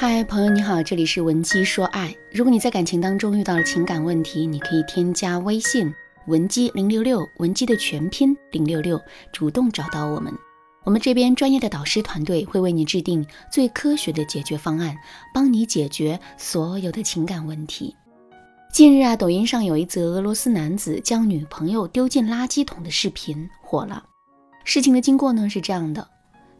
嗨，朋友你好，这里是文姬说爱。如果你在感情当中遇到了情感问题，你可以添加微信文姬零六六，文姬的全拼零六六，主动找到我们。我们这边专业的导师团队会为你制定最科学的解决方案，帮你解决所有的情感问题。近日啊，抖音上有一则俄罗斯男子将女朋友丢进垃圾桶的视频火了。事情的经过呢是这样的。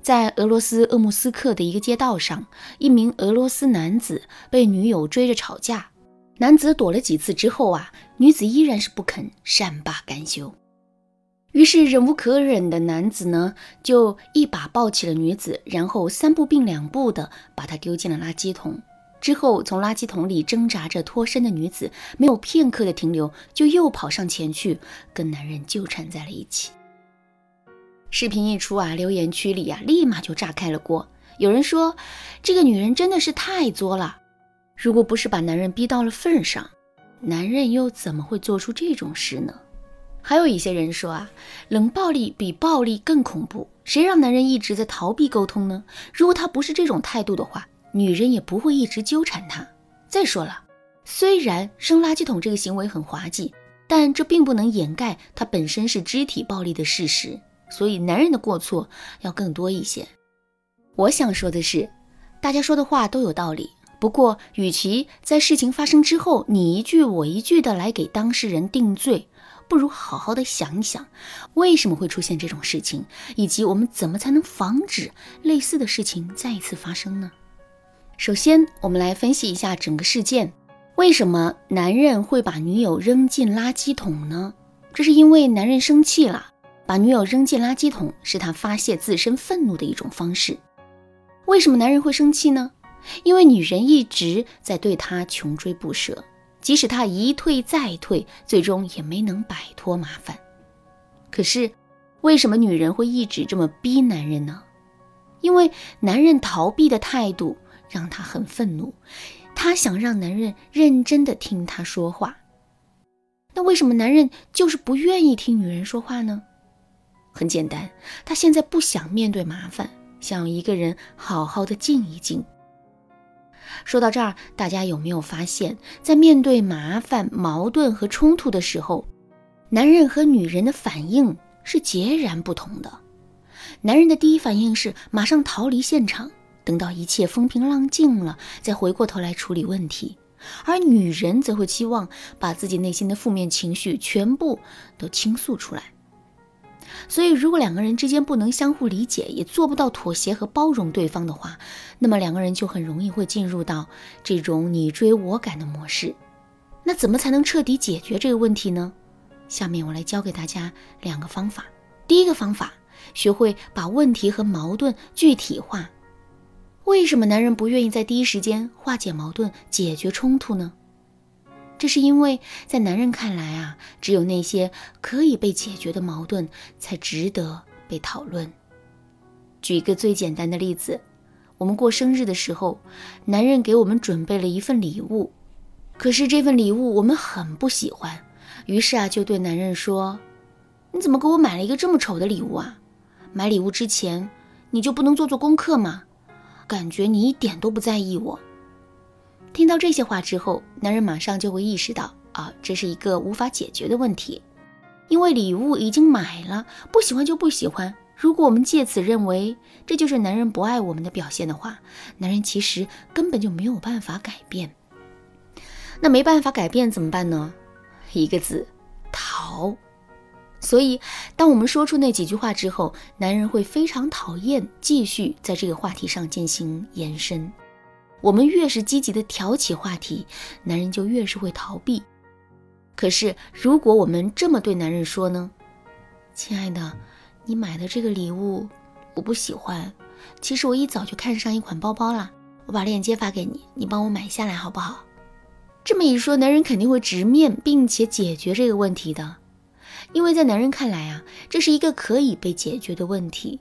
在俄罗斯鄂木斯克的一个街道上，一名俄罗斯男子被女友追着吵架。男子躲了几次之后啊，女子依然是不肯善罢甘休。于是忍无可忍的男子呢，就一把抱起了女子，然后三步并两步的把她丢进了垃圾桶。之后，从垃圾桶里挣扎着脱身的女子没有片刻的停留，就又跑上前去跟男人纠缠在了一起。视频一出啊，留言区里啊，立马就炸开了锅。有人说，这个女人真的是太作了。如果不是把男人逼到了份上，男人又怎么会做出这种事呢？还有一些人说啊，冷暴力比暴力更恐怖。谁让男人一直在逃避沟通呢？如果他不是这种态度的话，女人也不会一直纠缠他。再说了，虽然扔垃圾桶这个行为很滑稽，但这并不能掩盖他本身是肢体暴力的事实。所以，男人的过错要更多一些。我想说的是，大家说的话都有道理。不过，与其在事情发生之后你一句我一句的来给当事人定罪，不如好好的想一想，为什么会出现这种事情，以及我们怎么才能防止类似的事情再一次发生呢？首先，我们来分析一下整个事件：为什么男人会把女友扔进垃圾桶呢？这是因为男人生气了。把女友扔进垃圾桶是他发泄自身愤怒的一种方式。为什么男人会生气呢？因为女人一直在对他穷追不舍，即使他一退再退，最终也没能摆脱麻烦。可是，为什么女人会一直这么逼男人呢？因为男人逃避的态度让她很愤怒，她想让男人认真的听她说话。那为什么男人就是不愿意听女人说话呢？很简单，他现在不想面对麻烦，想一个人好好的静一静。说到这儿，大家有没有发现，在面对麻烦、矛盾和冲突的时候，男人和女人的反应是截然不同的。男人的第一反应是马上逃离现场，等到一切风平浪静了，再回过头来处理问题；而女人则会期望把自己内心的负面情绪全部都倾诉出来。所以，如果两个人之间不能相互理解，也做不到妥协和包容对方的话，那么两个人就很容易会进入到这种你追我赶的模式。那怎么才能彻底解决这个问题呢？下面我来教给大家两个方法。第一个方法，学会把问题和矛盾具体化。为什么男人不愿意在第一时间化解矛盾、解决冲突呢？这是因为在男人看来啊，只有那些可以被解决的矛盾才值得被讨论。举一个最简单的例子，我们过生日的时候，男人给我们准备了一份礼物，可是这份礼物我们很不喜欢，于是啊，就对男人说：“你怎么给我买了一个这么丑的礼物啊？买礼物之前你就不能做做功课吗？感觉你一点都不在意我。”听到这些话之后，男人马上就会意识到啊，这是一个无法解决的问题，因为礼物已经买了，不喜欢就不喜欢。如果我们借此认为这就是男人不爱我们的表现的话，男人其实根本就没有办法改变。那没办法改变怎么办呢？一个字，逃。所以，当我们说出那几句话之后，男人会非常讨厌继续在这个话题上进行延伸。我们越是积极的挑起话题，男人就越是会逃避。可是，如果我们这么对男人说呢？亲爱的，你买的这个礼物我不喜欢。其实我一早就看上一款包包了，我把链接发给你，你帮我买下来好不好？这么一说，男人肯定会直面并且解决这个问题的，因为在男人看来啊，这是一个可以被解决的问题。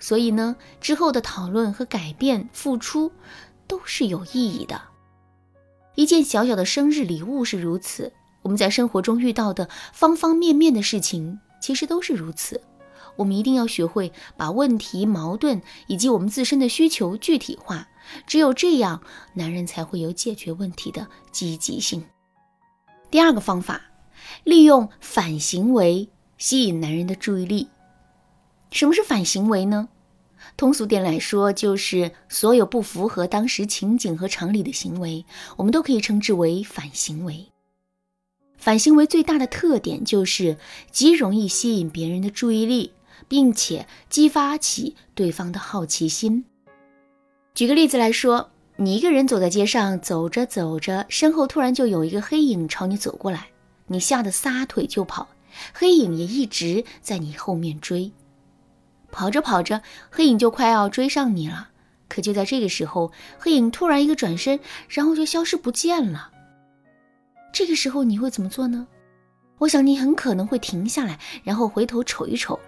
所以呢，之后的讨论和改变、付出。都是有意义的。一件小小的生日礼物是如此，我们在生活中遇到的方方面面的事情其实都是如此。我们一定要学会把问题、矛盾以及我们自身的需求具体化，只有这样，男人才会有解决问题的积极性。第二个方法，利用反行为吸引男人的注意力。什么是反行为呢？通俗点来说，就是所有不符合当时情景和常理的行为，我们都可以称之为反行为。反行为最大的特点就是极容易吸引别人的注意力，并且激发起对方的好奇心。举个例子来说，你一个人走在街上，走着走着，身后突然就有一个黑影朝你走过来，你吓得撒腿就跑，黑影也一直在你后面追。跑着跑着，黑影就快要追上你了。可就在这个时候，黑影突然一个转身，然后就消失不见了。这个时候你会怎么做呢？我想你很可能会停下来，然后回头瞅一瞅，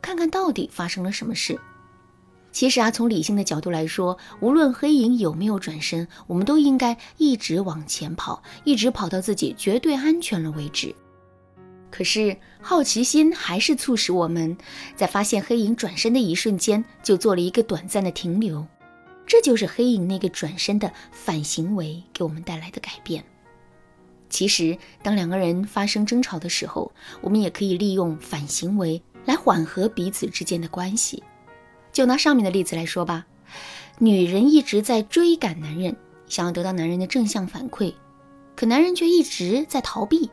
看看到底发生了什么事。其实啊，从理性的角度来说，无论黑影有没有转身，我们都应该一直往前跑，一直跑到自己绝对安全了为止。可是好奇心还是促使我们在发现黑影转身的一瞬间，就做了一个短暂的停留。这就是黑影那个转身的反行为给我们带来的改变。其实，当两个人发生争吵的时候，我们也可以利用反行为来缓和彼此之间的关系。就拿上面的例子来说吧，女人一直在追赶男人，想要得到男人的正向反馈，可男人却一直在逃避。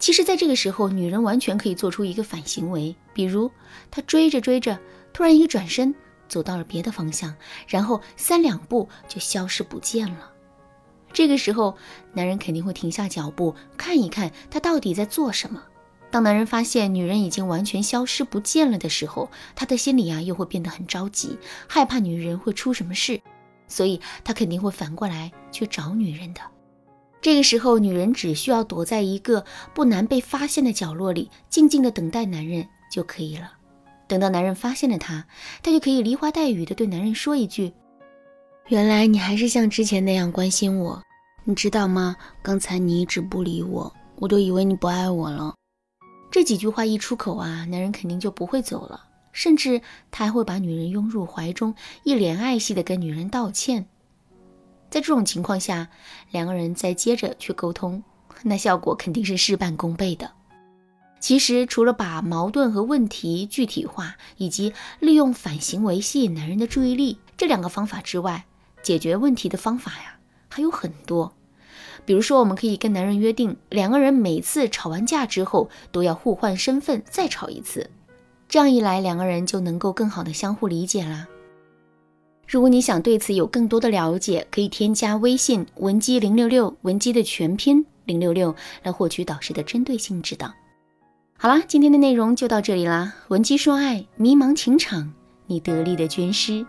其实，在这个时候，女人完全可以做出一个反行为，比如她追着追着，突然一个转身，走到了别的方向，然后三两步就消失不见了。这个时候，男人肯定会停下脚步，看一看她到底在做什么。当男人发现女人已经完全消失不见了的时候，他的心里啊又会变得很着急，害怕女人会出什么事，所以他肯定会反过来去找女人的。这个时候，女人只需要躲在一个不难被发现的角落里，静静的等待男人就可以了。等到男人发现了她，她就可以梨花带雨的对男人说一句：“原来你还是像之前那样关心我，你知道吗？刚才你一直不理我，我都以为你不爱我了。”这几句话一出口啊，男人肯定就不会走了，甚至他还会把女人拥入怀中，一脸爱惜的跟女人道歉。在这种情况下，两个人再接着去沟通，那效果肯定是事半功倍的。其实，除了把矛盾和问题具体化，以及利用反行为吸引男人的注意力这两个方法之外，解决问题的方法呀还有很多。比如说，我们可以跟男人约定，两个人每次吵完架之后都要互换身份再吵一次，这样一来，两个人就能够更好的相互理解啦。如果你想对此有更多的了解，可以添加微信文姬零六六，文姬的全拼零六六，来获取导师的针对性指导。好啦，今天的内容就到这里啦。文姬说爱，迷茫情场，你得力的军师。